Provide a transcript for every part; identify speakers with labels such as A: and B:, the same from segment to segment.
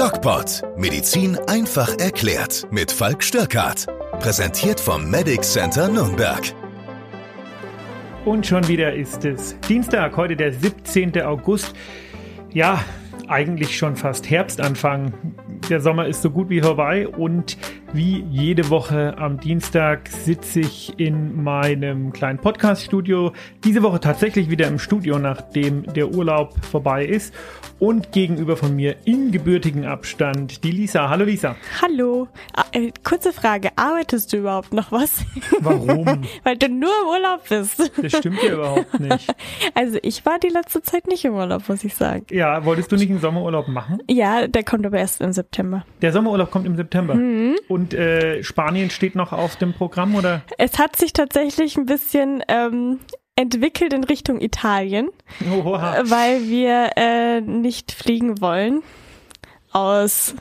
A: DocPod. Medizin einfach erklärt. Mit Falk Störkart. Präsentiert vom Medic Center Nürnberg.
B: Und schon wieder ist es Dienstag, heute der 17. August. Ja, eigentlich schon fast Herbstanfang. Der Sommer ist so gut wie vorbei und wie jede Woche am Dienstag sitze ich in meinem kleinen Podcast-Studio. Diese Woche tatsächlich wieder im Studio, nachdem der Urlaub vorbei ist. Und gegenüber von mir in gebürtigen Abstand die Lisa. Hallo Lisa.
C: Hallo. Ah, äh, kurze Frage, arbeitest du überhaupt noch was?
B: Warum?
C: Weil du nur im Urlaub bist.
B: Das stimmt ja überhaupt nicht.
C: Also ich war die letzte Zeit nicht im Urlaub, muss ich sagen.
B: Ja, wolltest du nicht einen Sommerurlaub machen?
C: Ja, der kommt aber erst im September.
B: Der Sommerurlaub kommt im September.
C: Mhm.
B: Und äh, Spanien steht noch auf dem Programm, oder?
C: Es hat sich tatsächlich ein bisschen ähm, entwickelt in Richtung Italien,
B: Oha.
C: weil wir äh, nicht fliegen wollen. Aus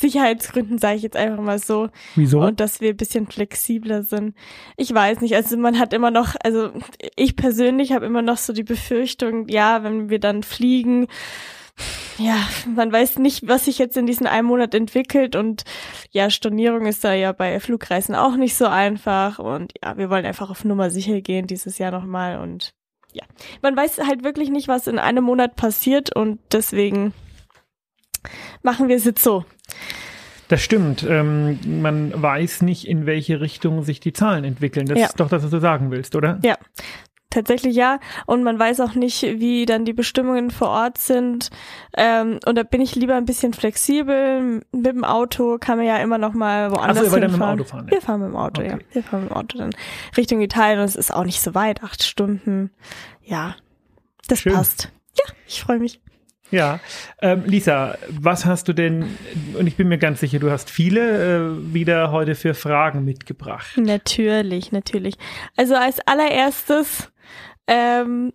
C: Sicherheitsgründen sage ich jetzt einfach mal so.
B: Wieso?
C: Und dass wir ein bisschen flexibler sind. Ich weiß nicht, also man hat immer noch, also ich persönlich habe immer noch so die Befürchtung, ja, wenn wir dann fliegen, ja, man weiß nicht, was sich jetzt in diesem einen Monat entwickelt und ja, Stornierung ist da ja bei Flugreisen auch nicht so einfach und ja, wir wollen einfach auf Nummer sicher gehen dieses Jahr nochmal und ja, man weiß halt wirklich nicht, was in einem Monat passiert und deswegen machen wir es jetzt so.
B: Das stimmt. Ähm, man weiß nicht, in welche Richtung sich die Zahlen entwickeln. Das
C: Ja.
B: ist doch das, was du sagen willst, oder?
C: Ja, tatsächlich ja. Und man weiß auch nicht, wie dann die Bestimmungen vor Ort sind. Ähm, und da bin ich lieber ein bisschen flexibel. Mit dem Auto kann man ja immer noch mal woanders
B: Ach so, ihr dann mit dem
C: hinfahren.
B: Auto fahren, ja.
C: Wir fahren mit dem Auto, ja.
B: Okay.
C: Wir fahren mit dem Auto dann Richtung Italien. Und es ist auch nicht so weit, acht Stunden. Ja, das
B: Schön.
C: passt. Ja, ich freue mich.
B: Ja. Ähm, Lisa, was hast du denn, und ich bin mir ganz sicher, du hast viele äh, wieder heute für Fragen mitgebracht.
C: Natürlich, natürlich. Also als allererstes ähm,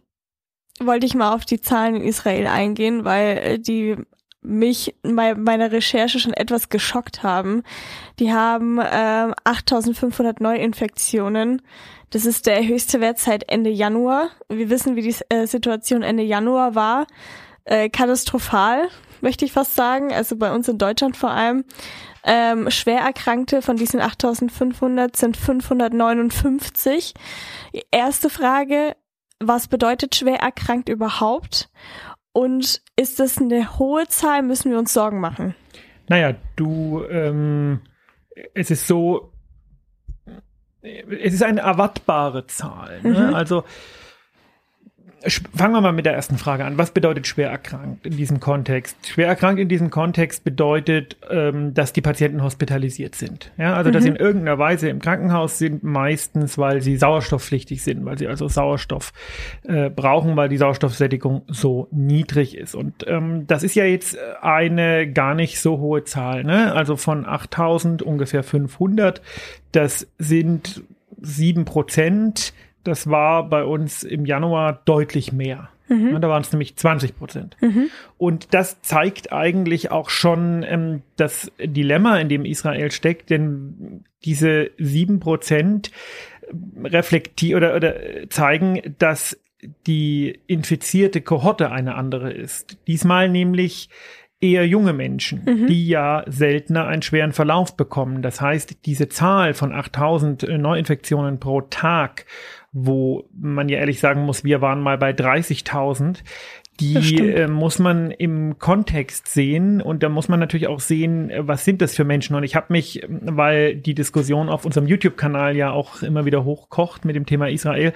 C: wollte ich mal auf die Zahlen in Israel eingehen, weil äh, die mich bei meiner Recherche schon etwas geschockt haben. Die haben ähm, 8500 Neuinfektionen. Das ist der höchste Wert seit Ende Januar. Wir wissen, wie die äh, Situation Ende Januar war. Äh, katastrophal, möchte ich fast sagen. Also bei uns in Deutschland vor allem. Ähm, Schwererkrankte von diesen 8500 sind 559. Erste Frage, was bedeutet schwer erkrankt überhaupt? Und ist das eine hohe Zahl? Müssen wir uns Sorgen machen?
B: Naja, du, ähm, es ist so, es ist eine erwartbare Zahl. Ne?
C: Mhm.
B: Also fangen wir mal mit der ersten Frage an. Was bedeutet schwer erkrankt in diesem Kontext? Schwer erkrankt in diesem Kontext bedeutet, ähm, dass die Patienten hospitalisiert sind. Ja, also dass sie in irgendeiner Weise im Krankenhaus sind, meistens, weil sie sauerstoffpflichtig sind, weil sie also Sauerstoff äh, brauchen, weil die Sauerstoffsättigung so niedrig ist. Und ähm, das ist ja jetzt eine gar nicht so hohe Zahl. Ne? Also von 8000 ungefähr 500. Das sind sieben Prozent. Das war bei uns im Januar deutlich mehr. Ja, da waren es nämlich 20 Prozent. Und das zeigt eigentlich auch schon ähm, das Dilemma, in dem Israel steckt, denn diese sieben Prozent reflektieren oder, oder zeigen, dass die infizierte Kohorte eine andere ist. Diesmal nämlich eher junge Menschen, die ja seltener einen schweren Verlauf bekommen. Das heißt, diese Zahl von 8000 Neuinfektionen pro Tag, wo man ja ehrlich sagen muss, wir waren mal bei 30.000, die äh, muss man im Kontext sehen und da muss man natürlich auch sehen, äh, was sind das für Menschen. Und ich habe mich, ähm, weil die Diskussion auf unserem YouTube-Kanal ja auch immer wieder hochkocht mit dem Thema Israel,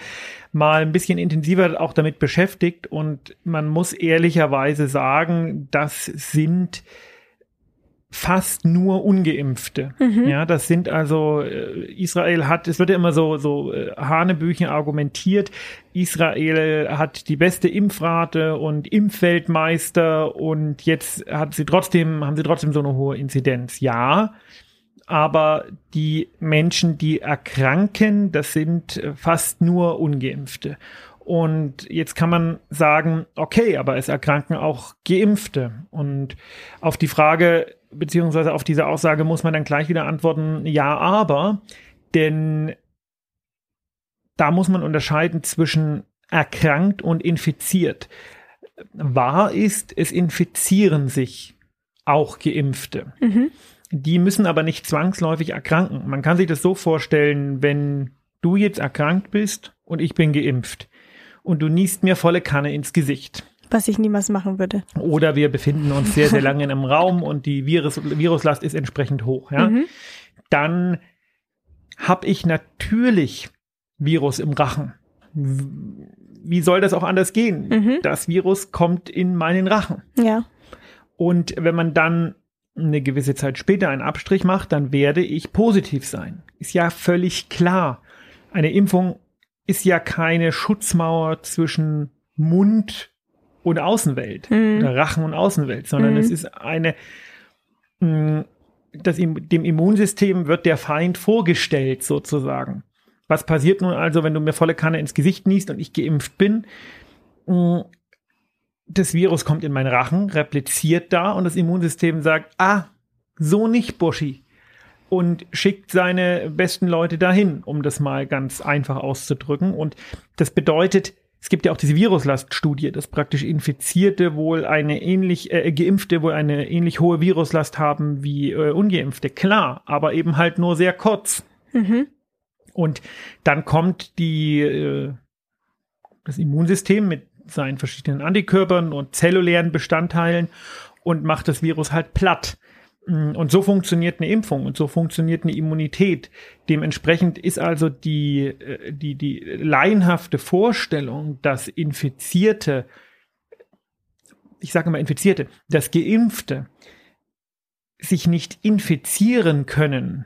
B: mal ein bisschen intensiver auch damit beschäftigt. Und man muss ehrlicherweise sagen, das sind fast nur Ungeimpfte. Ja, das sind also äh, Israel hat, es wird ja immer so so äh, Hanebüchen argumentiert. Israel hat die beste Impfrate und Impfweltmeister und jetzt hat sie trotzdem haben sie trotzdem so eine hohe Inzidenz. Ja, aber die Menschen, die erkranken, das sind äh, fast nur Ungeimpfte. Und jetzt kann man sagen, okay, aber es erkranken auch Geimpfte. Und auf die Frage, beziehungsweise auf diese Aussage muss man dann gleich wieder antworten, ja, aber, denn da muss man unterscheiden zwischen erkrankt und infiziert. Wahr ist, es infizieren sich auch Geimpfte. Die müssen aber nicht zwangsläufig erkranken. Man kann sich das so vorstellen, wenn du jetzt erkrankt bist und ich bin geimpft und du niest mir volle Kanne ins Gesicht.
C: Was ich niemals machen würde.
B: Oder wir befinden uns sehr, sehr lange in einem Raum und die Virus, Viruslast ist entsprechend hoch. Ja?
C: Mhm.
B: Dann habe ich natürlich Virus im Rachen. Wie soll das auch anders gehen?
C: Mhm.
B: Das Virus kommt in meinen Rachen.
C: Ja.
B: Und wenn man dann eine gewisse Zeit später einen Abstrich macht, dann werde ich positiv sein. Ist ja völlig klar. Eine Impfung ist ja keine Schutzmauer zwischen Mund und Außenwelt
C: Mhm.
B: oder Rachen und Außenwelt, sondern
C: Mhm.
B: es ist eine, mh, das, dem Immunsystem wird der Feind vorgestellt sozusagen. Was passiert nun also, wenn du mir volle Kanne ins Gesicht niest und ich geimpft bin? Mh, Das Virus kommt in meinen Rachen, repliziert da und das Immunsystem sagt, ah, so nicht, Buschi. Und schickt seine besten Leute dahin, um das mal ganz einfach auszudrücken. Und das bedeutet, es gibt ja auch diese Viruslaststudie, dass praktisch Infizierte wohl eine ähnlich, äh, Geimpfte wohl eine ähnlich hohe Viruslast haben wie äh, Ungeimpfte. Klar, aber eben halt nur sehr kurz.
C: Mhm.
B: Und dann kommt die, äh, das Immunsystem mit seinen verschiedenen Antikörpern und zellulären Bestandteilen und macht das Virus halt platt. Mm, Und so funktioniert eine Impfung und so funktioniert eine Immunität. Dementsprechend ist also die, äh, die, die laienhafte Vorstellung, dass Infizierte, ich sage mal Infizierte, dass Geimpfte sich nicht infizieren können,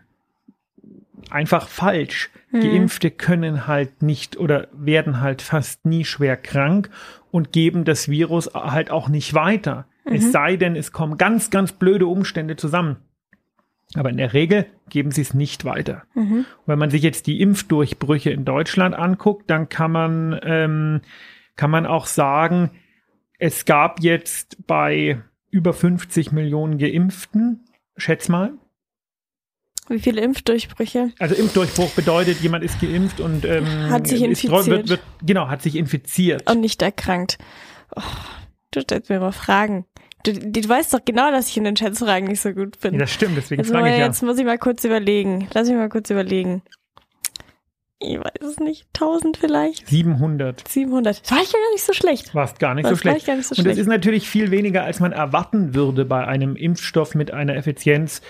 B: einfach falsch.
C: Mhm.
B: Geimpfte können halt nicht oder werden halt fast nie schwer krank und geben das Virus halt auch nicht weiter. Es sei denn, es kommen ganz, ganz blöde Umstände zusammen. Aber in der Regel geben sie es nicht weiter.
C: Mhm.
B: Wenn man sich jetzt die Impfdurchbrüche in Deutschland anguckt, dann kann man, ähm, kann man auch sagen, es gab jetzt bei über 50 Millionen Geimpften, schätz mal,
C: Wie viele Impfdurchbrüche?
B: also Impfdurchbruch bedeutet, jemand ist geimpft und ähm,
C: Hat sich
B: ist
C: infiziert.
B: Wird, wird, genau, hat sich infiziert.
C: Und nicht erkrankt. Oh, du stellst mir mal Fragen. Du, du weißt doch genau, dass ich in den Schätzfragen nicht so gut bin.
B: Ja, das stimmt, deswegen
C: Jetzt,
B: frage ich ja.
C: jetzt muss ich mal kurz überlegen. Lass mich mal kurz überlegen. Ich weiß es nicht. 1000 vielleicht?
B: 700.
C: 700. Das war ich ja gar nicht so schlecht.
B: War gar nicht
C: Das
B: so schlecht.
C: gar nicht so
B: und das
C: schlecht.
B: ist natürlich viel weniger, als man erwarten würde bei einem Impfstoff mit einer Effizienz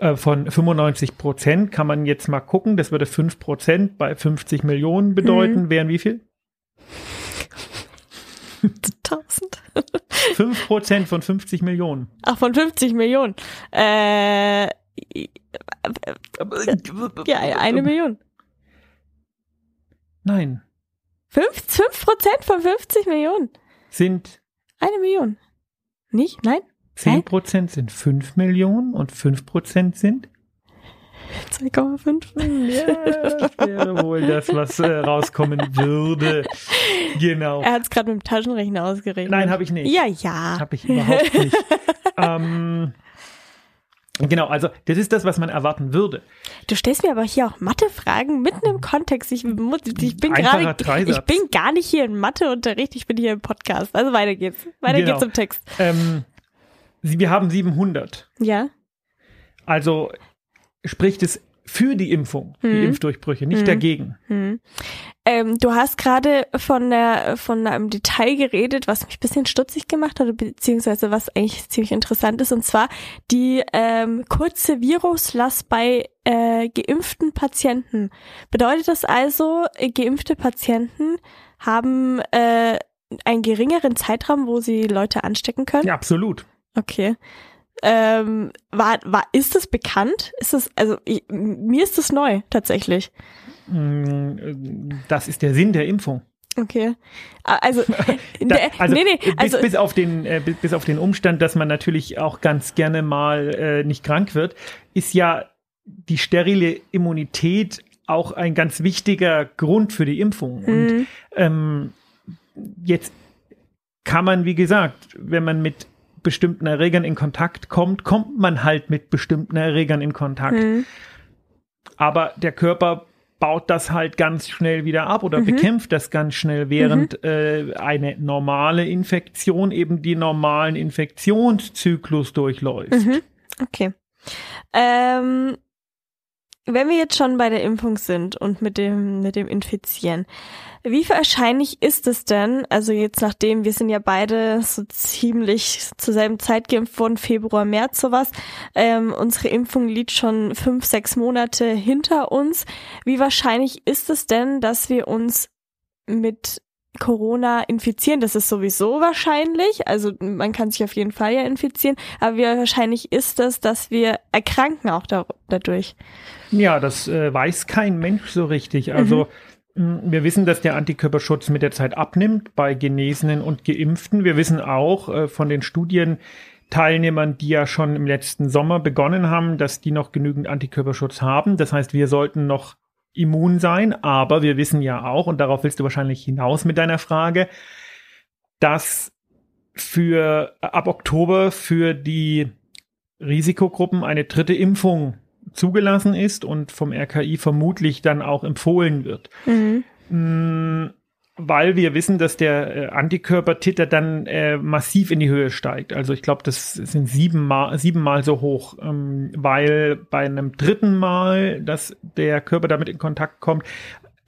B: äh, von 95 Prozent. Kann man jetzt mal gucken, das würde 5 Prozent bei 50 Millionen bedeuten.
C: Mhm.
B: Wären wie viel?
C: 1000.
B: 5 Prozent von 50 Millionen.
C: Ach, von 50 Millionen. Äh, ja, eine Million.
B: Nein,
C: Fünf, fünf Prozent von 50 Millionen.
B: sind
C: Eine Million. Nicht? Nein?
B: 10 Prozent sind 5 Millionen und 5 Prozent sind
C: 2,5.
B: Ja, das wäre wohl das, was äh, rauskommen würde. Genau.
C: Er hat es gerade mit dem Taschenrechner ausgerechnet.
B: Nein, habe ich nicht.
C: Ja, ja.
B: Habe ich überhaupt nicht. ähm, genau, also das ist das, was man erwarten würde.
C: Du stellst mir aber hier auch Mathefragen mitten im Kontext. Ich, ich bin gerade, ich bin gar nicht hier in Matheunterricht, ich bin hier im Podcast. Also weiter geht's. Weiter
B: Genau.
C: geht's im Text.
B: Ähm, wir haben 700.
C: Ja.
B: Also spricht es für die Impfung, die
C: Mhm.
B: Impfdurchbrüche, nicht
C: Mhm.
B: dagegen.
C: Hm. Ähm, du hast gerade von der von einem Detail geredet, was mich ein bisschen stutzig gemacht hat, beziehungsweise was eigentlich ziemlich interessant ist, und zwar die ähm, kurze Viruslast bei äh, geimpften Patienten. Bedeutet das also, äh, geimpfte Patienten haben äh, einen geringeren Zeitraum, wo sie Leute anstecken können?
B: Ja, absolut.
C: Okay. Ähm, war, war, ist das bekannt? Ist das, also ich, mir ist das neu, tatsächlich.
B: Mm, Das ist der Sinn der Impfung.
C: Okay. Also,
B: Da,
C: nee,
B: also,
C: nee, nee,
B: bis,
C: also,
B: bis, auf den, äh, bis, bis auf den Umstand, dass man natürlich auch ganz gerne mal äh, nicht krank wird, ist ja die sterile Immunität auch ein ganz wichtiger Grund für die Impfung. Und
C: Mhm.
B: ähm, jetzt kann man, wie gesagt, wenn man mit bestimmten Erregern in Kontakt kommt, kommt man halt mit bestimmten Erregern in Kontakt.
C: Mhm.
B: Aber der Körper baut das halt ganz schnell wieder ab oder
C: Mhm.
B: bekämpft das ganz schnell, während äh, eine normale Infektion eben die normalen Infektionszyklus durchläuft.
C: Mhm. Okay. Ähm, wenn wir jetzt schon bei der Impfung sind und mit dem, mit dem Infizieren, wie wahrscheinlich ist es denn, also jetzt nachdem wir sind ja beide so ziemlich zur selben Zeit geimpft worden, Februar, März sowas, ähm, unsere Impfung liegt schon fünf, sechs Monate hinter uns. Wie wahrscheinlich ist es denn, dass wir uns mit Corona infizieren? Das ist sowieso wahrscheinlich. Also man kann sich auf jeden Fall ja infizieren. Aber wie wahrscheinlich ist es, dass wir erkranken auch da, dadurch?
B: Ja, das äh, weiß kein Mensch so richtig. Also mh, wir wissen, dass der Antikörperschutz mit der Zeit abnimmt bei Genesenen und Geimpften. Wir wissen auch äh, von den Studienteilnehmern, die ja schon im letzten Sommer begonnen haben, dass die noch genügend Antikörperschutz haben. Das heißt, wir sollten noch immun sein, aber wir wissen ja auch, und darauf willst du wahrscheinlich hinaus mit deiner Frage, dass für ab Oktober für die Risikogruppen eine dritte Impfung zugelassen ist und vom RKI vermutlich dann auch empfohlen wird.
C: Mhm.
B: Mm, Weil wir wissen, dass der äh, Antikörpertiter dann äh, massiv in die Höhe steigt. Also ich glaube, das sind siebenmal, siebenmal so hoch, ähm, weil bei einem dritten Mal, dass der Körper damit in Kontakt kommt,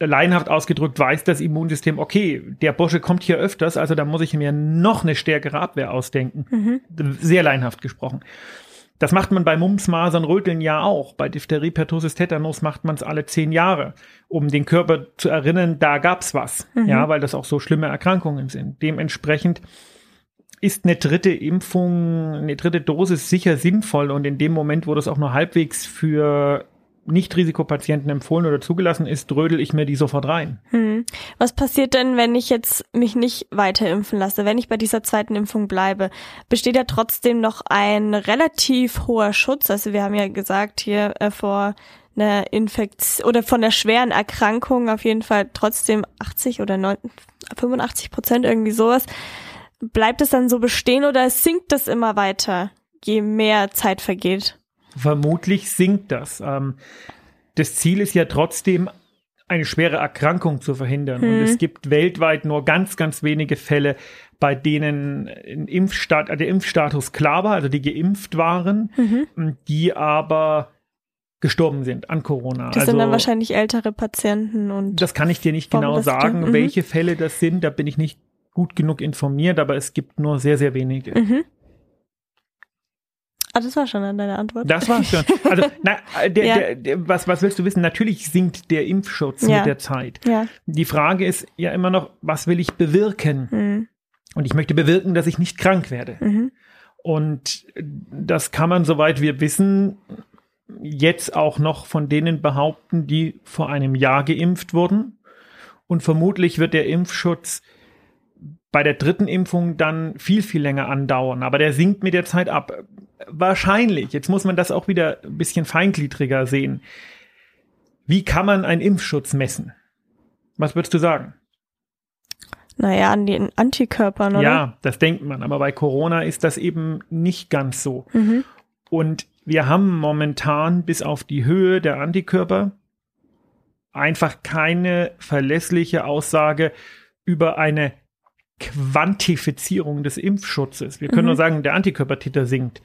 B: laienhaft ausgedrückt weiß das Immunsystem, okay, der Bursche kommt hier öfters, also da muss ich mir noch eine stärkere Abwehr ausdenken.
C: Mhm.
B: Sehr laienhaft gesprochen. Das macht man bei Mumps, Masern, Röteln ja auch. Bei Diphtherie, Pertussis, Tetanus macht man es alle zehn Jahre, um den Körper zu erinnern, da gab's was. Ja, weil das auch so schlimme Erkrankungen sind. Dementsprechend ist eine dritte Impfung, eine dritte Dosis sicher sinnvoll und in dem Moment, wo das auch nur halbwegs für Nicht-Risikopatienten empfohlen oder zugelassen ist, drödel ich mir die sofort rein.
C: Hm. Was passiert denn, wenn ich jetzt mich nicht weiter impfen lasse, wenn ich bei dieser zweiten Impfung bleibe? Besteht ja trotzdem noch ein relativ hoher Schutz. Also wir haben ja gesagt, hier äh, vor einer Infektion oder von der schweren Erkrankung auf jeden Fall trotzdem 80 oder 9, 85 Prozent irgendwie sowas. Bleibt es dann so bestehen oder sinkt das immer weiter, je mehr Zeit vergeht?
B: Vermutlich sinkt das. Ähm, das Ziel ist ja trotzdem, eine schwere Erkrankung zu verhindern. Und es gibt weltweit nur ganz, ganz wenige Fälle, bei denen Impfstat der Impfstatus klar war, also die geimpft waren, die aber gestorben sind an Corona.
C: Das
B: also,
C: sind dann wahrscheinlich ältere Patienten und
B: das kann ich dir nicht genau sagen.
C: Mhm.
B: welche Fälle das sind. Da bin ich nicht gut genug informiert, aber es gibt nur sehr, sehr wenige.
C: Mhm. Ah, das war schon dann deine Antwort.
B: Das war's schon. Also, na, äh, der,
C: Ja.
B: der, der, was, was willst du wissen? Natürlich sinkt der Impfschutz
C: Ja.
B: mit der Zeit.
C: Ja.
B: Die Frage ist ja immer noch, was will ich bewirken?
C: Mhm.
B: Und ich möchte bewirken, dass ich nicht krank werde.
C: Mhm.
B: Und das kann man, soweit wir wissen, jetzt auch noch von denen behaupten, die vor einem Jahr geimpft wurden. Und vermutlich wird der Impfschutz bei der dritten Impfung dann viel, viel länger andauern. Aber der sinkt mit der Zeit ab. Wahrscheinlich. Jetzt muss man das auch wieder ein bisschen feingliedriger sehen. Wie kann man einen Impfschutz messen? Was würdest du sagen?
C: Naja, an den Antikörpern, oder?
B: Ja, das denkt man. Aber bei Corona ist das eben nicht ganz so.
C: Mhm.
B: Und wir haben momentan bis auf die Höhe der Antikörper einfach keine verlässliche Aussage über eine Quantifizierung des Impfschutzes. Wir können
C: Mhm.
B: nur sagen, der Antikörpertiter sinkt.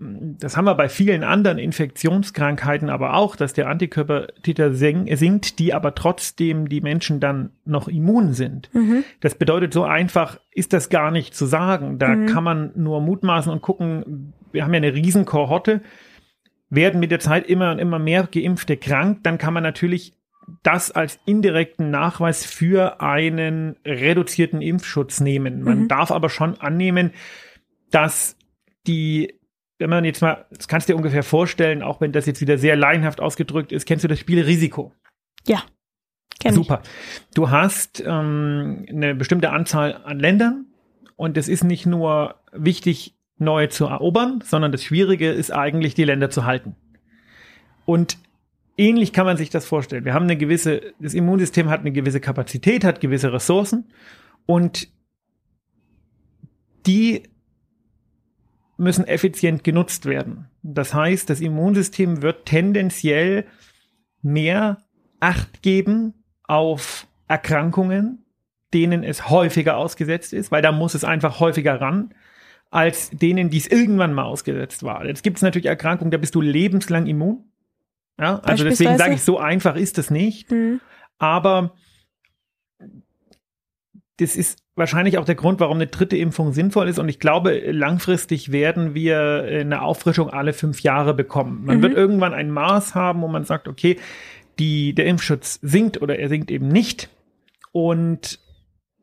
B: Das haben wir bei vielen anderen Infektionskrankheiten aber auch, dass der Antikörpertiter sink- sinkt, die aber trotzdem die Menschen dann noch immun sind.
C: Mhm.
B: Das bedeutet, so einfach ist das gar nicht zu sagen. Da
C: Mhm.
B: kann man nur mutmaßen und gucken, wir haben ja eine riesen Kohorte, werden mit der Zeit immer und immer mehr Geimpfte krank, dann kann man natürlich das als indirekten Nachweis für einen reduzierten Impfschutz nehmen. Man
C: Mhm.
B: darf aber schon annehmen, dass die, wenn man jetzt mal, das kannst du dir ungefähr vorstellen, auch wenn das jetzt wieder sehr laienhaft ausgedrückt ist, kennst du das Spiel Risiko?
C: Ja. Kenn
B: Super. Du hast ähm, eine bestimmte Anzahl an Ländern und es ist nicht nur wichtig, neue zu erobern, sondern das Schwierige ist eigentlich, die Länder zu halten. Und ähnlich kann man sich das vorstellen. Wir haben eine gewisse, das Immunsystem hat eine gewisse Kapazität, hat gewisse Ressourcen und die müssen effizient genutzt werden. Das heißt, das Immunsystem wird tendenziell mehr Acht geben auf Erkrankungen, denen es häufiger ausgesetzt ist, weil da muss es einfach häufiger ran, als denen, die es irgendwann mal ausgesetzt war. Jetzt gibt es natürlich Erkrankungen, da bist du lebenslang immun. Ja, also deswegen sage ich, so einfach ist es nicht. Mhm. Aber das ist wahrscheinlich auch der Grund, warum eine dritte Impfung sinnvoll ist. Und ich glaube, langfristig werden wir eine Auffrischung alle fünf Jahre bekommen. Man mhm. wird irgendwann ein Maß haben, wo man sagt, okay, die, der Impfschutz sinkt oder er sinkt eben nicht. Und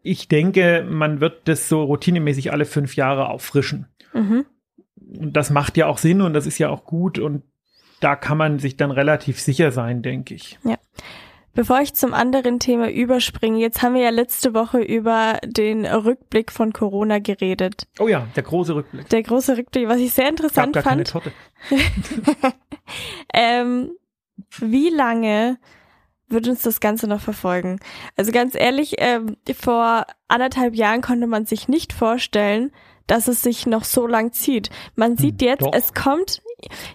B: ich denke, man wird das so routinemäßig alle fünf Jahre auffrischen. Mhm. Und das macht ja auch Sinn und das ist ja auch gut und da kann man sich dann relativ sicher sein, denke ich.
C: Ja. Bevor ich zum anderen Thema überspringe, jetzt haben wir ja letzte Woche über den Rückblick von Corona geredet.
B: Oh ja, der große Rückblick.
C: Der große Rückblick, was ich sehr interessant Gab gar fand. Keine Torte. ähm, wie lange wird uns das Ganze noch verfolgen? Also ganz ehrlich, ähm, vor anderthalb Jahren konnte man sich nicht vorstellen, dass es sich noch so lang zieht. Man sieht hm, jetzt, Doch. es kommt,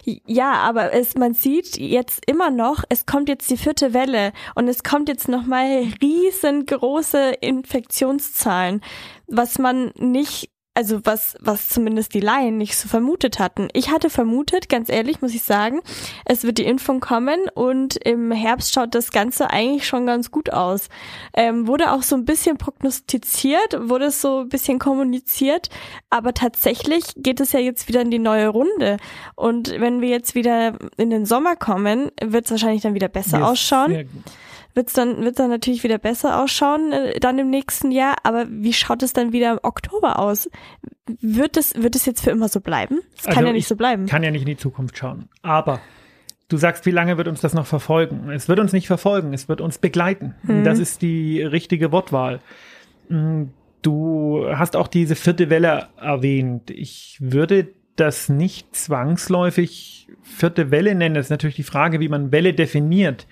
C: ja, aber es, man sieht jetzt immer noch, es kommt jetzt die vierte Welle und es kommt jetzt nochmal riesengroße Infektionszahlen, was man nicht also was, was zumindest die Laien nicht so vermutet hatten. Ich hatte vermutet, ganz ehrlich muss ich sagen, es wird die Impfung kommen und im Herbst schaut das Ganze eigentlich schon ganz gut aus. Ähm, wurde auch so ein bisschen prognostiziert, wurde so ein bisschen kommuniziert, aber tatsächlich geht es ja jetzt wieder in die neue Runde. Und wenn wir jetzt wieder in den Sommer kommen, wird es wahrscheinlich dann wieder besser yes, ausschauen wird's dann, wird's dann natürlich wieder besser ausschauen, äh, dann im nächsten Jahr. Aber wie schaut es dann wieder im Oktober aus? Wird es, wird es jetzt für immer so bleiben? Es also kann ja nicht so bleiben.
B: Kann ja nicht in die Zukunft schauen. Aber du sagst, wie lange wird uns das noch verfolgen? Es wird uns nicht verfolgen, es wird uns begleiten. Mhm. Das ist die richtige Wortwahl. Mm, du hast auch diese vierte Welle erwähnt. Ich würde das nicht zwangsläufig vierte Welle nennen. Das ist natürlich die Frage, wie man Welle definiert.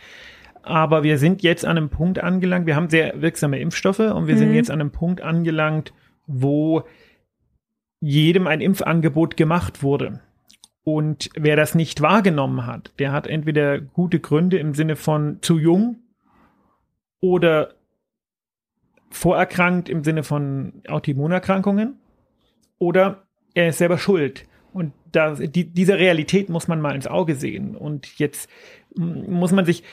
B: Aber wir sind jetzt an einem Punkt angelangt, wir haben sehr wirksame Impfstoffe und wir mhm. sind jetzt an einem Punkt angelangt, wo jedem ein Impfangebot gemacht wurde. Und wer das nicht wahrgenommen hat, der hat entweder gute Gründe im Sinne von zu jung oder vorerkrankt im Sinne von Autoimmunerkrankungen oder er ist selber schuld. Und da, die, diese Realität muss man mal ins Auge sehen. Und jetzt muss man sich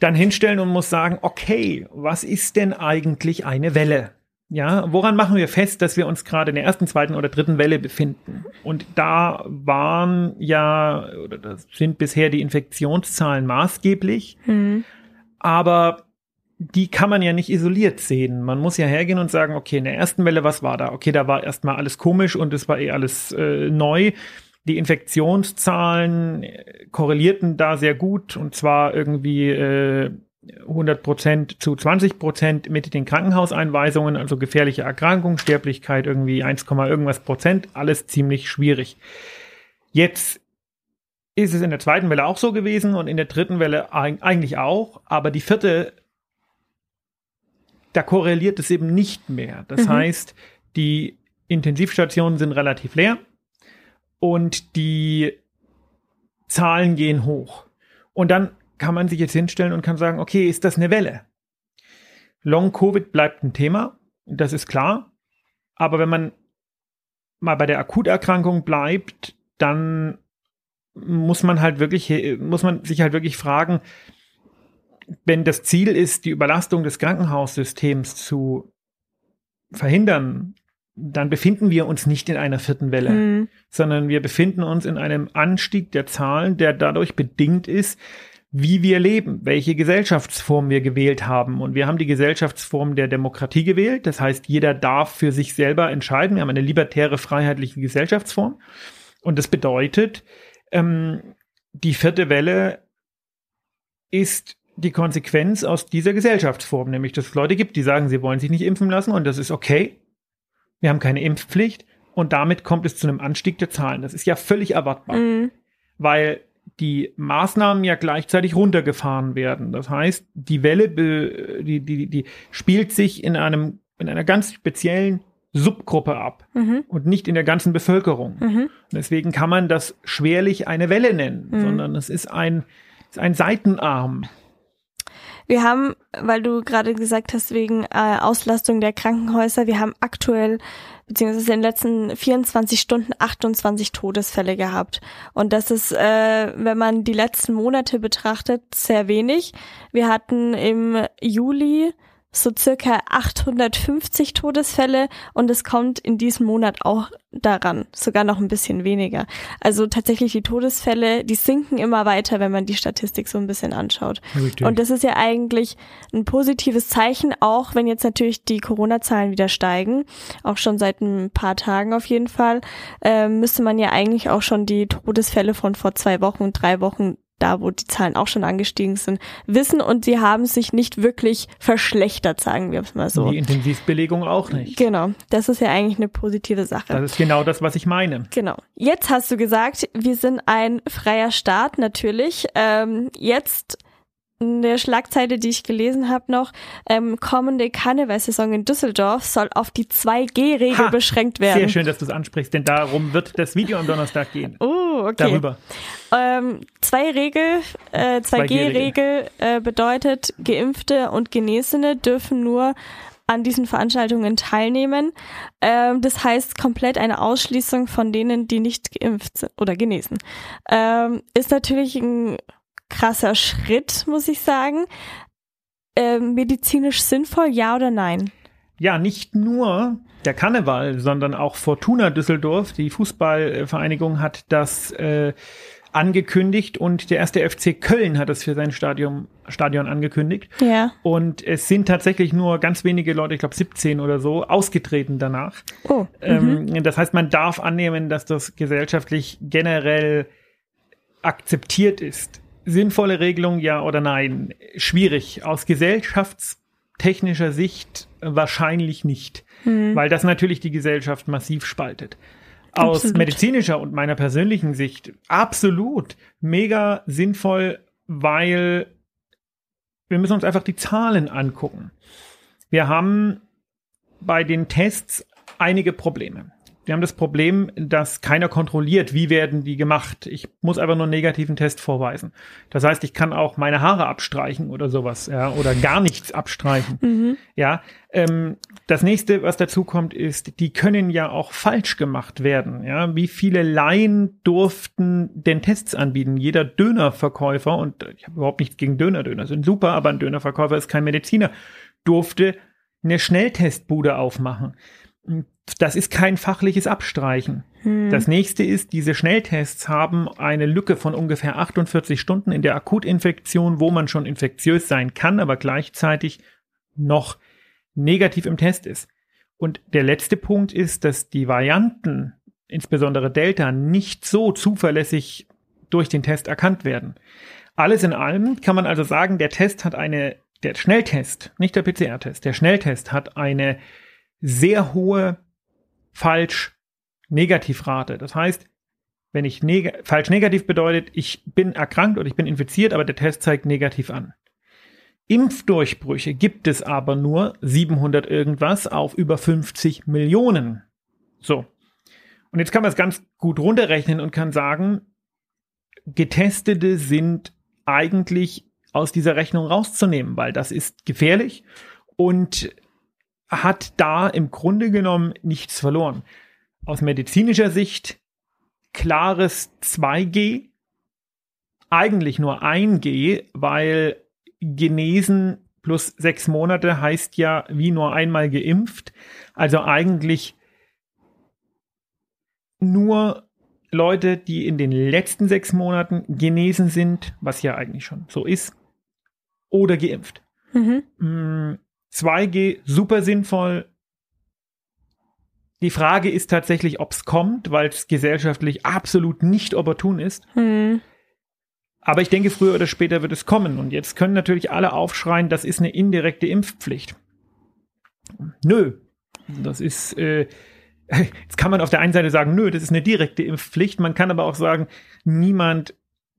B: dann hinstellen und muss sagen, okay, was ist denn eigentlich eine Welle? Ja, woran machen wir fest, dass wir uns gerade in der ersten, zweiten oder dritten Welle befinden? Und da waren ja, oder das sind bisher die Infektionszahlen maßgeblich, mhm. aber die kann man ja nicht isoliert sehen. Man muss ja hergehen und sagen, okay, in der ersten Welle, was war da? Okay, da war erstmal alles komisch und es war eh alles äh, neu die Infektionszahlen äh, korrelierten da sehr gut und zwar irgendwie äh, 100 Prozent zu 20 Prozent mit den Krankenhauseinweisungen, also gefährliche Erkrankung, Sterblichkeit irgendwie 1, irgendwas Prozent, alles ziemlich schwierig. Jetzt ist es in der zweiten Welle auch so gewesen und in der dritten Welle eigentlich auch, aber die vierte, da korreliert es eben nicht mehr. Das mhm. heißt, die Intensivstationen sind relativ leer und die Zahlen gehen hoch. Und dann kann man sich jetzt hinstellen und kann sagen, okay, ist das eine Welle? Long Covid bleibt ein Thema, das ist klar. Aber wenn man mal bei der Akuterkrankung bleibt, dann muss man halt wirklich, muss man sich halt wirklich fragen, wenn das Ziel ist, die Überlastung des Krankenhaussystems zu verhindern, dann befinden wir uns nicht in einer vierten Welle, mhm. sondern wir befinden uns in einem Anstieg der Zahlen, der dadurch bedingt ist, wie wir leben, welche Gesellschaftsform wir gewählt haben. Und wir haben die Gesellschaftsform der Demokratie gewählt. Das heißt, jeder darf für sich selber entscheiden. Wir haben eine libertäre, freiheitliche Gesellschaftsform. Und das bedeutet, ähm, die vierte Welle ist die Konsequenz aus dieser Gesellschaftsform, nämlich dass es Leute gibt, die sagen, sie wollen sich nicht impfen lassen und das ist okay wir haben keine Impfpflicht und damit kommt es zu einem Anstieg der Zahlen. Das ist ja völlig erwartbar, mhm. weil die Maßnahmen ja gleichzeitig runtergefahren werden. Das heißt, die Welle, die, die, die spielt sich in einem, in einer ganz speziellen Subgruppe ab mhm. und nicht in der ganzen Bevölkerung. Mhm. deswegen kann man das schwerlich eine Welle nennen, mhm. sondern es ist ein, ist ein Seitenarm.
C: Wir haben, weil du gerade gesagt hast, wegen äh, Auslastung der Krankenhäuser, wir haben aktuell beziehungsweise in den letzten 24 Stunden 28 Todesfälle gehabt. Und das ist, äh, wenn man die letzten Monate betrachtet, sehr wenig. Wir hatten im Juli so circa 850 Todesfälle und es kommt in diesem Monat auch daran, sogar noch ein bisschen weniger. Also tatsächlich die Todesfälle, die sinken immer weiter, wenn man die Statistik so ein bisschen anschaut. Richtig. Und das ist ja eigentlich ein positives Zeichen, auch wenn jetzt natürlich die Corona-Zahlen wieder steigen, auch schon seit ein paar Tagen auf jeden Fall, äh, müsste man ja eigentlich auch schon die Todesfälle von vor zwei Wochen, drei Wochen da wo die Zahlen auch schon angestiegen sind, wissen und sie haben sich nicht wirklich verschlechtert, sagen wir es mal so.
B: Die Intensivbelegung auch nicht.
C: Genau, das ist ja eigentlich eine positive Sache.
B: Das ist genau das, was ich meine.
C: Genau. Jetzt hast du gesagt, wir sind ein freier Staat, natürlich. Ähm, jetzt in der Schlagzeile, die ich gelesen habe noch, ähm, kommende Karnevalsaison in Düsseldorf soll auf die 2G-Regel beschränkt werden.
B: Sehr schön, dass du es ansprichst, denn darum wird das Video am Donnerstag gehen.
C: Oh, okay.
B: Darüber.
C: Ähm, zwei Regel, äh, 2G-Regel äh, bedeutet, Geimpfte und Genesene dürfen nur an diesen Veranstaltungen teilnehmen. Ähm, das heißt komplett eine Ausschließung von denen, die nicht geimpft sind oder genesen. Ähm, ist natürlich ein krasser Schritt, muss ich sagen. Ähm, medizinisch sinnvoll, ja oder nein?
B: Ja, nicht nur der Karneval, sondern auch Fortuna Düsseldorf, die Fußballvereinigung, hat das äh, angekündigt und der erste FC Köln hat es für sein Stadion, Stadion angekündigt.
C: Ja.
B: Und es sind tatsächlich nur ganz wenige Leute, ich glaube 17 oder so, ausgetreten danach.
C: Oh.
B: Ähm, mhm. das heißt, man darf annehmen, dass das gesellschaftlich generell akzeptiert ist. Sinnvolle Regelung, ja oder nein? Schwierig. Aus gesellschaftstechnischer Sicht wahrscheinlich nicht, mhm. weil das natürlich die Gesellschaft massiv spaltet. Aus absolut. medizinischer und meiner persönlichen Sicht absolut mega sinnvoll, weil wir müssen uns einfach die Zahlen angucken. Wir haben bei den Tests einige Probleme. Wir haben das Problem, dass keiner kontrolliert, wie werden die gemacht. Ich muss einfach nur einen negativen Test vorweisen. Das heißt, ich kann auch meine Haare abstreichen oder sowas, ja, oder gar nichts abstreichen. Mhm. Ja. Ähm, das nächste, was dazu kommt, ist, die können ja auch falsch gemacht werden. Ja, wie viele Laien durften denn Tests anbieten? Jeder Dönerverkäufer und ich habe überhaupt nichts gegen Döner, Döner sind super, aber ein Dönerverkäufer ist kein Mediziner, durfte eine Schnelltestbude aufmachen das ist kein fachliches Abstreichen. Hm. Das nächste ist, diese Schnelltests haben eine Lücke von ungefähr 48 Stunden in der Akutinfektion, wo man schon infektiös sein kann, aber gleichzeitig noch negativ im Test ist. Und der letzte Punkt ist, dass die Varianten, insbesondere Delta, nicht so zuverlässig durch den Test erkannt werden. Alles in allem kann man also sagen, der Test hat eine, der Schnelltest, nicht der PCR-Test, der Schnelltest hat eine sehr hohe Falsch-Negativrate. Das heißt, wenn ich neg falsch negativ bedeutet, ich bin erkrankt oder ich bin infiziert, aber der Test zeigt negativ an. Impfdurchbrüche gibt es aber nur 700 irgendwas auf über 50 Millionen. So. Und jetzt kann man es ganz gut runterrechnen und kann sagen, Getestete sind eigentlich aus dieser Rechnung rauszunehmen, weil das ist gefährlich und hat da im Grunde genommen nichts verloren. Aus medizinischer Sicht klares 2G, eigentlich nur 1G, weil genesen plus sechs Monate heißt ja wie nur einmal geimpft. Also eigentlich nur Leute, die in den letzten sechs Monaten genesen sind, was ja eigentlich schon so ist, oder geimpft. Mhm. Mm, 2G super sinnvoll. Die Frage ist tatsächlich, ob es kommt, weil es gesellschaftlich absolut nicht opportun ist. Hm. Aber ich denke, früher oder später wird es kommen. Und jetzt können natürlich alle aufschreien, das ist eine indirekte Impfpflicht. Nö, das ist, äh, jetzt kann man auf der einen Seite sagen, nö, das ist eine direkte Impfpflicht. Man kann aber auch sagen, niemand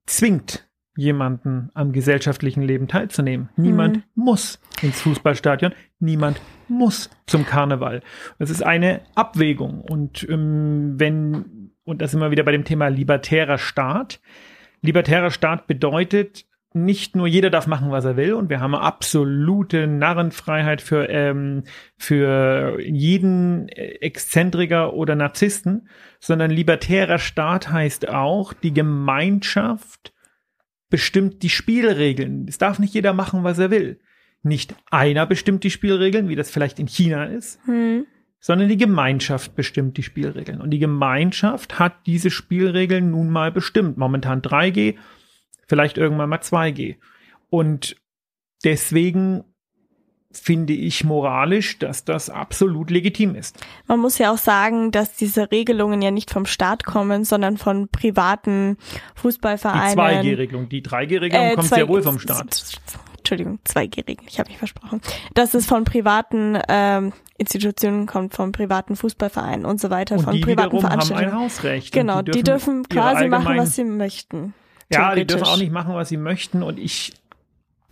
B: zwingt jemanden am gesellschaftlichen Leben teilzunehmen. Niemand mhm. muss ins Fußballstadion, niemand muss zum Karneval. Das ist eine Abwägung. Und ähm, wenn, und das immer wieder bei dem Thema libertärer Staat. Libertärer Staat bedeutet, nicht nur jeder darf machen, was er will, und wir haben absolute Narrenfreiheit für, ähm, für jeden Exzentriker oder Narzissten, sondern libertärer Staat heißt auch, die Gemeinschaft bestimmt die Spielregeln. Es darf nicht jeder machen, was er will. Nicht einer bestimmt die Spielregeln, wie das vielleicht in China ist, hm. sondern die Gemeinschaft bestimmt die Spielregeln. Und die Gemeinschaft hat diese Spielregeln nun mal bestimmt. Momentan 3G, vielleicht irgendwann mal 2G. Und deswegen finde ich moralisch, dass das absolut legitim ist.
C: Man muss ja auch sagen, dass diese Regelungen ja nicht vom Staat kommen, sondern von privaten Fußballvereinen.
B: Die 2G-Regelung, die 3G-Regelung äh, kommt sehr wohl vom Staat.
C: Entschuldigung, 2G-Regelung, ich habe mich versprochen. Dass es von privaten ähm, Institutionen kommt, von privaten Fußballvereinen und so weiter,
B: und
C: von
B: die
C: privaten
B: Veranstaltungen. haben ein Hausrecht.
C: Genau, die dürfen, die dürfen quasi machen, was sie möchten.
B: Ja, die dürfen auch nicht machen, was sie möchten. Und ich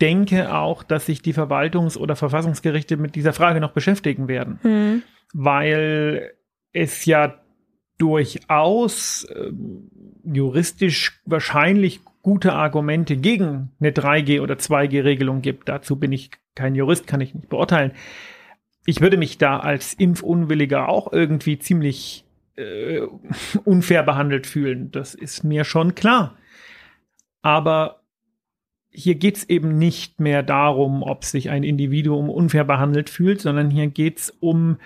B: denke auch, dass sich die Verwaltungs- oder Verfassungsgerichte mit dieser Frage noch beschäftigen werden. Mhm. Weil es ja durchaus äh, juristisch wahrscheinlich gute Argumente gegen eine 3G- oder 2G-Regelung gibt. Dazu bin ich kein Jurist, kann ich nicht beurteilen. Ich würde mich da als Impfunwilliger auch irgendwie ziemlich äh, unfair behandelt fühlen. Das ist mir schon klar. Aber hier geht es eben nicht mehr darum, ob sich ein Individuum unfair behandelt fühlt, sondern hier geht es um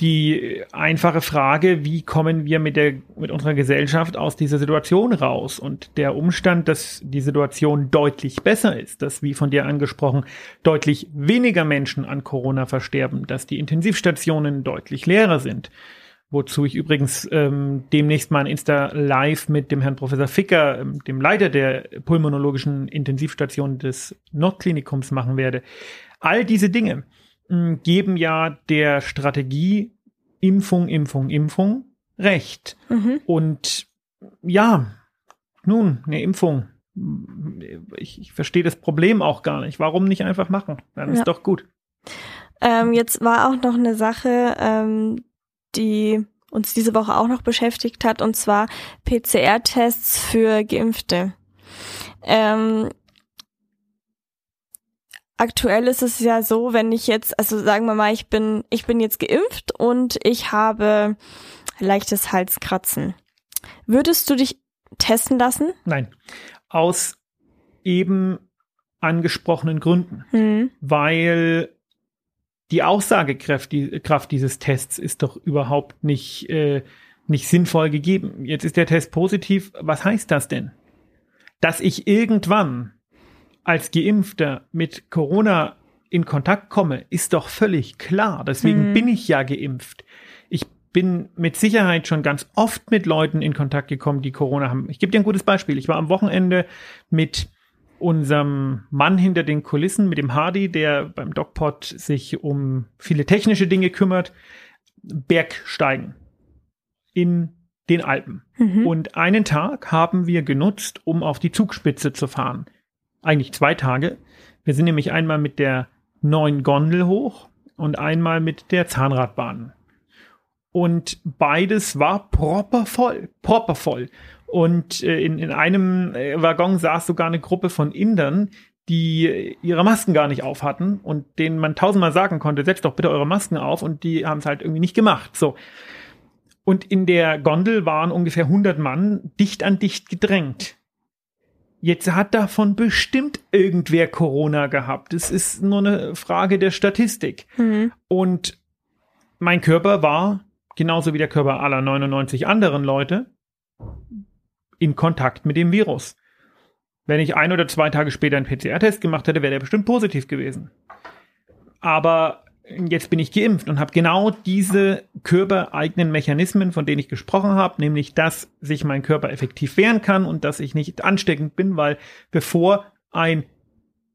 B: die einfache Frage, wie kommen wir mit, der, mit unserer Gesellschaft aus dieser Situation raus? Und der Umstand, dass die Situation deutlich besser ist, dass, wie von dir angesprochen, deutlich weniger Menschen an Corona versterben, dass die Intensivstationen deutlich leerer sind, wozu ich übrigens ähm, demnächst mal ein Insta-Live mit dem Herrn Professor Ficker, ähm, dem Leiter der pulmonologischen Intensivstation des Nordklinikums machen werde. All diese Dinge mh, hm, geben ja der Strategie Impfung, Impfung, Impfung recht. Mhm. Und ja, nun, eine Impfung. Ich, ich verstehe das Problem auch gar nicht. Warum nicht einfach machen? Dann ja. ist doch gut.
C: Ähm, jetzt war auch noch eine Sache, ähm, die uns diese Woche auch noch beschäftigt hat, und zwar PCR-Tests für Geimpfte. Ähm, aktuell ist es ja so, wenn ich jetzt, also sagen wir mal, ich bin, ich bin jetzt geimpft und ich habe leichtes Halskratzen. Würdest du dich testen lassen?
B: Nein. Aus eben angesprochenen Gründen. Mhm. Weil die Aussagekraft die, Kraft dieses Tests ist doch überhaupt nicht, äh, nicht sinnvoll gegeben. Jetzt ist der Test positiv. Was heißt das denn? Dass ich irgendwann als Geimpfter mit Corona in Kontakt komme, ist doch völlig klar. Deswegen mhm. bin ich ja geimpft. Ich bin mit Sicherheit schon ganz oft mit Leuten in Kontakt gekommen, die Corona haben. Ich gebe dir ein gutes Beispiel. Ich war am Wochenende mit unserem Mann hinter den Kulissen, mit dem Hardy, der beim DocPod sich um viele technische Dinge kümmert, Bergsteigen in den Alpen. Mhm. Und einen Tag haben wir genutzt, um auf die Zugspitze zu fahren. Eigentlich zwei Tage. Wir sind nämlich einmal mit der neuen Gondel hoch und einmal mit der Zahnradbahn. Und beides war proppervoll, proppervoll. Und äh, in, in einem äh, Waggon saß sogar eine Gruppe von Indern, die ihre Masken gar nicht auf hatten und denen man tausendmal sagen konnte, setzt doch bitte eure Masken auf und die haben es halt irgendwie nicht gemacht. So. Und in der Gondel waren ungefähr 100 Mann dicht an dicht gedrängt. Jetzt hat davon bestimmt irgendwer Corona gehabt. Es ist nur eine Frage der Statistik. Mhm. Und mein Körper war, genauso wie der Körper aller 99 anderen Leute, in Kontakt mit dem Virus. Wenn ich ein oder zwei Tage später einen PCR-Test gemacht hätte, wäre der bestimmt positiv gewesen. Aber jetzt bin ich geimpft und habe genau diese körpereigenen Mechanismen, von denen ich gesprochen habe, nämlich dass sich mein Körper effektiv wehren kann und dass ich nicht ansteckend bin, weil bevor ein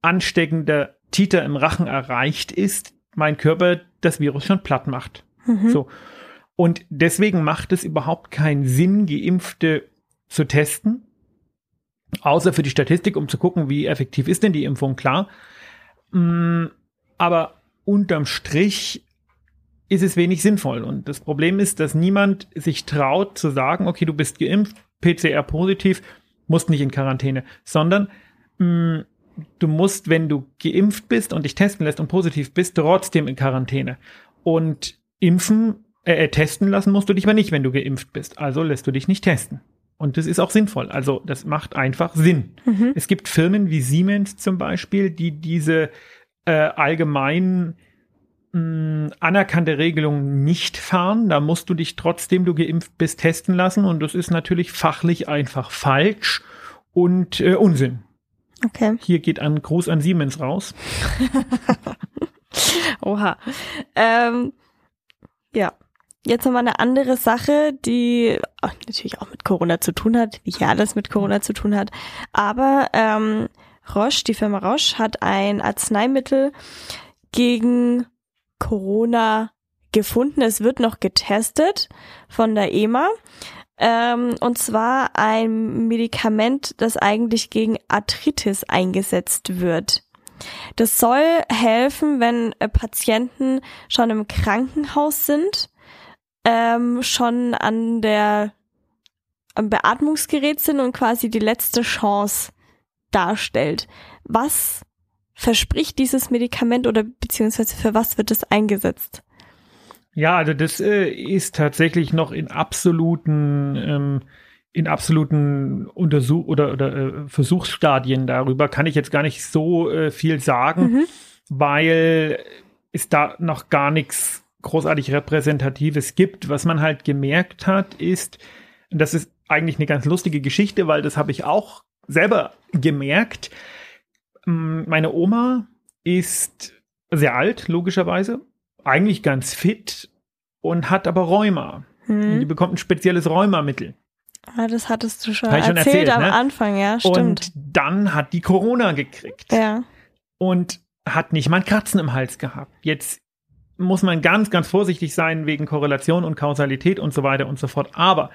B: ansteckender Titer im Rachen erreicht ist, mein Körper das Virus schon platt macht. Mhm. So. Und deswegen macht es überhaupt keinen Sinn, Geimpfte zu testen, außer für die Statistik, um zu gucken, wie effektiv ist denn die Impfung, klar. Mm, aber unterm Strich ist es wenig sinnvoll. Und das Problem ist, dass niemand sich traut zu sagen, okay, du bist geimpft, PCR positiv, musst nicht in Quarantäne, sondern mh, du musst, wenn du geimpft bist und dich testen lässt und positiv bist, trotzdem in Quarantäne. Und impfen, äh, äh, testen lassen musst du dich aber nicht, wenn du geimpft bist. Also lässt du dich nicht testen. Und das ist auch sinnvoll. Also das macht einfach Sinn.
C: Mhm.
B: Es gibt Firmen wie Siemens zum Beispiel, die diese äh, allgemein mh, anerkannte Regelung nicht fahren. Da musst du dich trotzdem, du geimpft bist, testen lassen. Und das ist natürlich fachlich einfach falsch und äh, Unsinn.
C: Okay.
B: Hier geht ein Gruß an Siemens raus.
C: Oha. Ähm, ja. Jetzt nochmal eine andere Sache, die auch natürlich auch mit Corona zu tun hat, wie hier alles mit Corona zu tun hat. Aber ähm, Roche, die Firma Roche, hat ein Arzneimittel gegen Corona gefunden. Es wird noch getestet von der EMA. Ähm, und zwar ein Medikament, das eigentlich gegen Arthritis eingesetzt wird. Das soll helfen, wenn äh, Patienten schon im Krankenhaus sind, ähm, schon an der am Beatmungsgerät sind und quasi die letzte Chance darstellt. Was verspricht dieses Medikament oder beziehungsweise für was wird es eingesetzt?
B: Ja, also das äh, ist tatsächlich noch in absoluten ähm, in absoluten Untersuch oder, oder äh, Versuchsstadien darüber kann ich jetzt gar nicht so äh, viel sagen,
C: Mhm.
B: weil es da noch gar nichts großartig Repräsentatives gibt. Was man halt gemerkt hat, ist, das ist eigentlich eine ganz lustige Geschichte, weil das habe ich auch selber gemerkt. Meine Oma ist sehr alt, logischerweise, eigentlich ganz fit und hat aber Rheuma. Und Die
C: Hm.
B: bekommt ein spezielles Rheumamittel.
C: Ah, das hattest du schon
B: Hab ich schon
C: erzählt,
B: erzählt,
C: am
B: ne?
C: Anfang, ja, stimmt.
B: Und dann hat die Corona gekriegt.
C: ja.
B: und hat nicht mal ein Kratzen im Hals gehabt. Jetzt muss man ganz, ganz vorsichtig sein wegen Korrelation und Kausalität und so weiter und so fort. Aber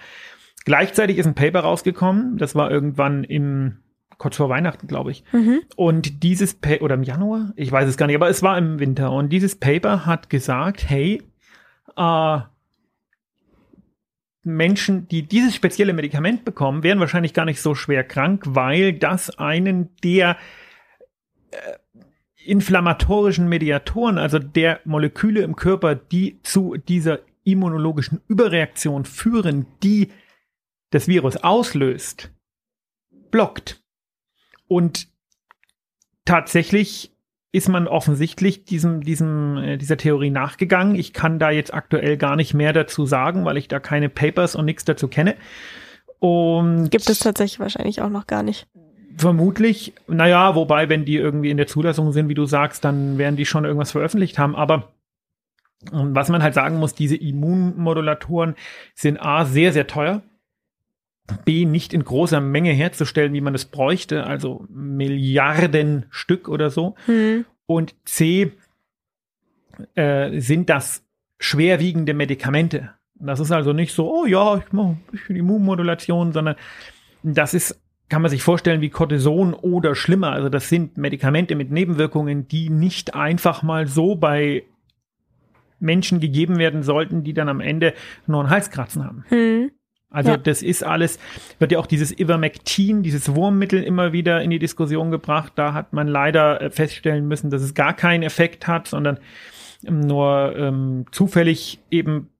B: gleichzeitig ist ein Paper rausgekommen, das war irgendwann im kurz vor Weihnachten, glaube ich.
C: Mhm.
B: Und dieses Pa- oder im Januar, ich weiß es gar nicht, aber es war im Winter. Und dieses Paper hat gesagt, hey, äh, Menschen, die dieses spezielle Medikament bekommen, werden wahrscheinlich gar nicht so schwer krank, weil das einen der äh, inflammatorischen Mediatoren, also der Moleküle im Körper, die zu dieser immunologischen Überreaktion führen, die das Virus auslöst, blockt. Und tatsächlich ist man offensichtlich diesem, diesem, äh, dieser Theorie nachgegangen. Ich kann da jetzt aktuell gar nicht mehr dazu sagen, weil ich da keine Papers und nichts dazu kenne. Und
C: Gibt es tatsächlich wahrscheinlich auch noch gar nicht.
B: Vermutlich, naja, wobei, wenn die irgendwie in der Zulassung sind, wie du sagst, dann werden die schon irgendwas veröffentlicht haben. Aber ähm, was man halt sagen muss, diese Immunmodulatoren sind A, sehr, sehr teuer. B, nicht in großer Menge herzustellen, wie man es bräuchte, also Milliarden Stück oder so.
C: Hm.
B: Und C, äh, sind das schwerwiegende Medikamente. Das ist also nicht so, oh ja, ich mache ein bisschen Immunmodulation, sondern das ist, kann man sich vorstellen, wie Cortison oder schlimmer. Also das sind Medikamente mit Nebenwirkungen, die nicht einfach mal so bei Menschen gegeben werden sollten, die dann am Ende nur einen Halskratzen haben.
C: Hm.
B: Also
C: Ja.
B: das ist alles, wird ja auch dieses Ivermectin, dieses Wurmmittel immer wieder in die Diskussion gebracht. Da hat man leider äh, feststellen müssen, dass es gar keinen Effekt hat, sondern nur ähm, zufällig eben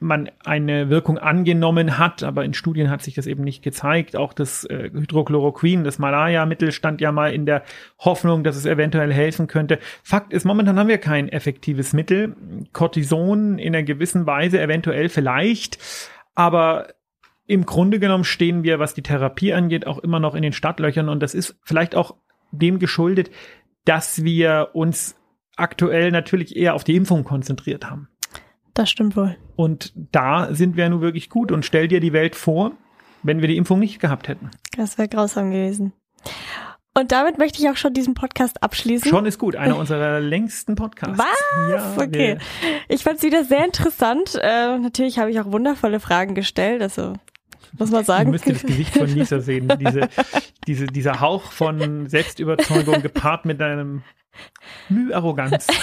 B: man eine Wirkung angenommen hat, aber in Studien hat sich das eben nicht gezeigt. Auch das äh, Hydrochloroquin, das Malaria-Mittel stand ja mal in der Hoffnung, dass es eventuell helfen könnte. Fakt ist, momentan haben wir kein effektives Mittel. Cortison in einer gewissen Weise eventuell vielleicht, aber im Grunde genommen stehen wir, was die Therapie angeht, auch immer noch in den Startlöchern und das ist vielleicht auch dem geschuldet, dass wir uns aktuell natürlich eher auf die Impfung konzentriert haben.
C: Das stimmt wohl.
B: Und da sind wir nun wirklich gut. Und stell dir die Welt vor, wenn wir die Impfung nicht gehabt hätten.
C: Das wäre grausam gewesen. Und damit möchte ich auch schon diesen Podcast abschließen.
B: Schon ist gut. Einer unserer längsten Podcasts.
C: Was?
B: Ja,
C: okay. Ich fand es wieder sehr interessant. Äh, natürlich habe ich auch wundervolle Fragen gestellt. Also muss man
B: Du
C: sagen.
B: müsstest das Gesicht von Lisa sehen. Diese, diese, dieser Hauch von Selbstüberzeugung gepaart mit einem Mühe Arroganz.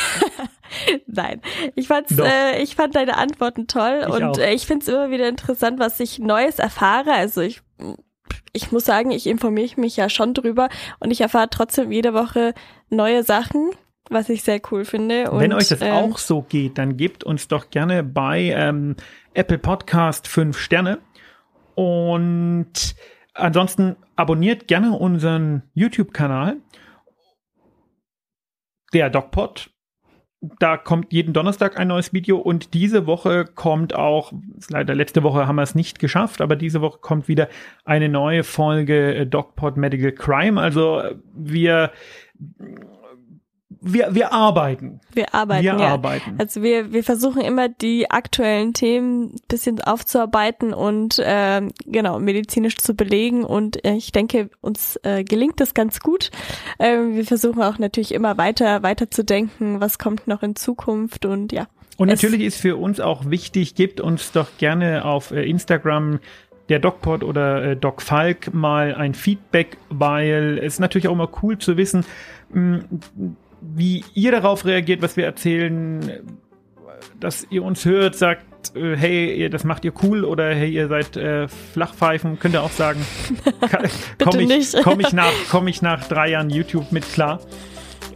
C: Nein, ich fand's,
B: Doch.
C: äh, ich fand deine Antworten toll
B: Ich
C: und äh, ich find's immer wieder interessant, was ich Neues erfahre. Also ich ich muss sagen, ich informiere mich ja schon drüber und ich erfahre trotzdem jede Woche neue Sachen, was ich sehr cool finde. Und,
B: Wenn euch das
C: ähm,
B: auch so geht, dann gebt uns doch gerne bei ähm, Apple Podcast fünf Sterne. Und ansonsten abonniert gerne unseren YouTube-Kanal, der DocPod. Da kommt jeden Donnerstag ein neues Video und diese Woche kommt auch, leider letzte Woche haben wir es nicht geschafft, aber diese Woche kommt wieder eine neue Folge äh, DocPod Medical Crime. Also äh, wir wir, wir arbeiten.
C: Wir arbeiten,
B: Wir
C: ja.
B: arbeiten.
C: Also wir, wir versuchen immer die aktuellen Themen ein bisschen aufzuarbeiten und ähm, genau medizinisch zu belegen und äh, ich denke, uns äh, gelingt das ganz gut. Ähm, wir versuchen auch natürlich immer weiter weiter zu denken, was kommt noch in Zukunft und ja.
B: Und natürlich ist für uns auch wichtig, gebt uns doch gerne auf äh, Instagram der DocPod oder äh, Doc Falk mal ein Feedback, weil es natürlich auch immer cool zu wissen, mh, wie ihr darauf reagiert, was wir erzählen, äh, dass ihr uns hört, sagt, äh, hey, das macht ihr cool oder hey, ihr seid äh, Flachpfeifen, könnt ihr auch sagen. Komme ich,
C: nicht.
B: komm ich, nach, komm ich nach drei Jahren YouTube mit klar.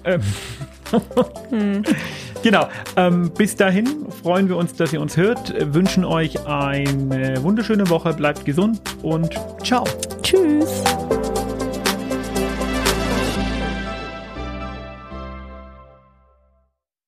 B: Ähm, Genau. Ähm, bis dahin freuen wir uns, dass ihr uns hört, wünschen euch eine wunderschöne Woche, bleibt gesund und ciao.
C: Tschüss.